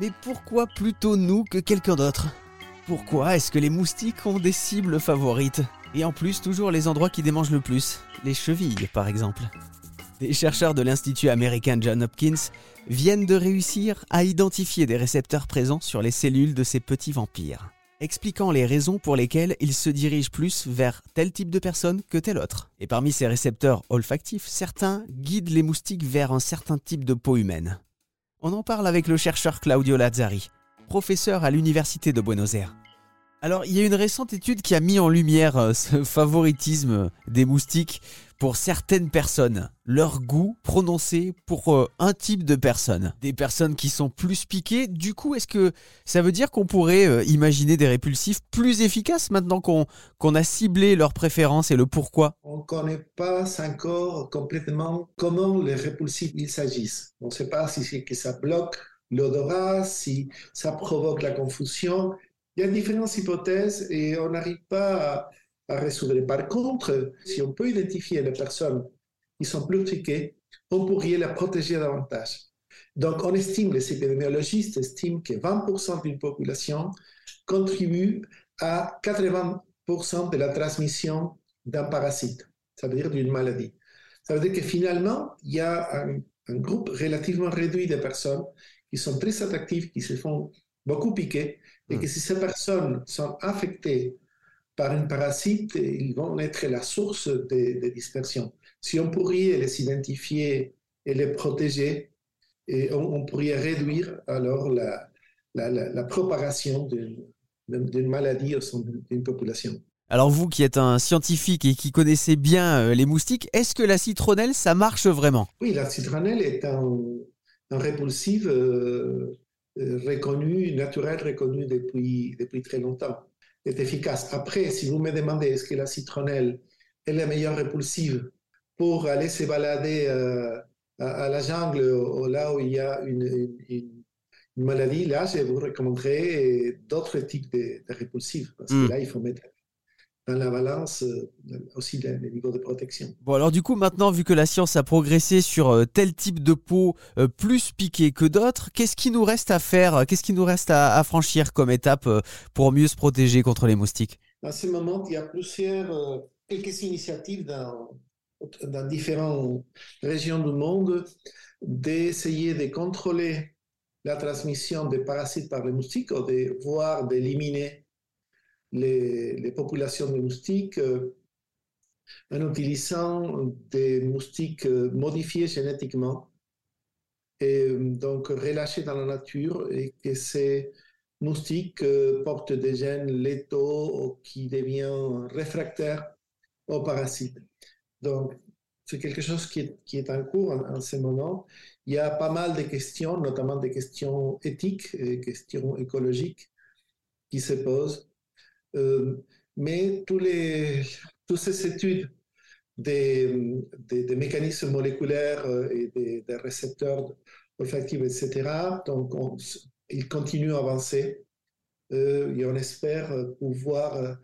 Mais pourquoi plutôt nous que quelqu'un d'autre? Pourquoi est-ce que les moustiques ont des cibles favorites? Et en plus, toujours les endroits qui démangent le plus, les chevilles par exemple. Des chercheurs de l'Institut américain John Hopkins viennent de réussir à identifier des récepteurs présents sur les cellules de ces petits vampires, expliquant les raisons pour lesquelles ils se dirigent plus vers tel type de personne que tel autre. Et parmi ces récepteurs olfactifs, certains guident les moustiques vers un certain type de peau humaine. On en parle avec le chercheur Claudio Lazzari, professeur à l'Université de Buenos Aires. Alors, il y a une récente étude qui a mis en lumière euh, ce favoritisme des moustiques pour certaines personnes, leur goût prononcé pour euh, un type de personnes. Des personnes qui sont plus piquées. Du coup, est-ce que ça veut dire qu'on pourrait euh, imaginer des répulsifs plus efficaces maintenant qu'on qu'on a ciblé leurs préférences et le pourquoi? On ne connaît pas encore complètement comment les répulsifs ils s'agissent. On ne sait pas si c'est que ça bloque l'odorat, si ça provoque la confusion il y a différentes hypothèses et on n'arrive pas à, résoudre. Par contre, si on peut identifier les personnes qui sont plus triquées, on pourrait les protéger davantage. Donc, on estime, les épidémiologistes estiment que 20% d'une population contribue à 80% de la transmission d'un parasite, ça veut dire d'une maladie. Ça veut dire que finalement, il y a un, un, groupe relativement réduit de personnes qui sont très attractives, qui se font beaucoup piquer, et que hmm. si ces personnes sont affectées par un parasite, ils vont être la source de, dispersion. Si on pourrait les identifier et les protéger, et on, pourrait réduire alors la, la, propagation d'une maladie au sein d'une population. Alors vous qui êtes un scientifique et qui connaissez bien euh, les moustiques, est-ce que la citronnelle, ça marche vraiment? Oui, la citronnelle est un, un répulsif euh, euh, reconnu, naturel, reconnu depuis, depuis très longtemps, est efficace. Après, si vous me demandez est-ce que la citronnelle est la meilleure répulsive pour aller se balader euh, à, la jungle ou, là où il y a une, une, maladie, là, je vous recommanderais d'autres types de, de répulsives, parce que hmm. là, il faut mettre dans la balance euh, aussi les niveaux de protection. Bon, alors du coup, maintenant, vu que la science a progressé sur euh, tel type de peau euh, plus piqué que d'autres, qu'est-ce qui nous reste à faire Qu'est-ce qui nous reste à, franchir comme étape pour mieux se protéger contre les moustiques? À ce moment, il y a plusieurs, quelques initiatives dans, dans différentes régions du monde d'essayer de contrôler la transmission des parasites par les moustiques ou de voir d'éliminer les, populations de moustiques euh, en utilisant des moustiques euh, modifiés génétiquement et euh, donc relâchés dans la nature et que ces moustiques portent des gènes létaux qui deviennent réfractaires aux parasites. Donc, c'est quelque chose qui est, qui est en cours en, en, ce moment. Il y a pas mal de questions, notamment des questions éthiques et questions écologiques qui se posent. Euh, mais tous les, toutes ces études des, des, mécanismes moléculaires euh, et des, récepteurs olfactifs, etc., donc ils continuent à avancer euh, et on espère pouvoir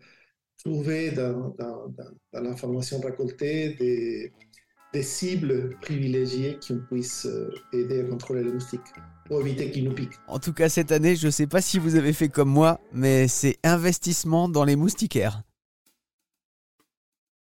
trouver dans, dans, dans, l'information récoltée des, des cibles privilégiées qui puissent aider à contrôler les moustiques pour éviter qu'ils nous piquent. En tout cas, cette année, je ne sais pas si vous avez fait comme moi, mais c'est investissement dans les moustiquaires.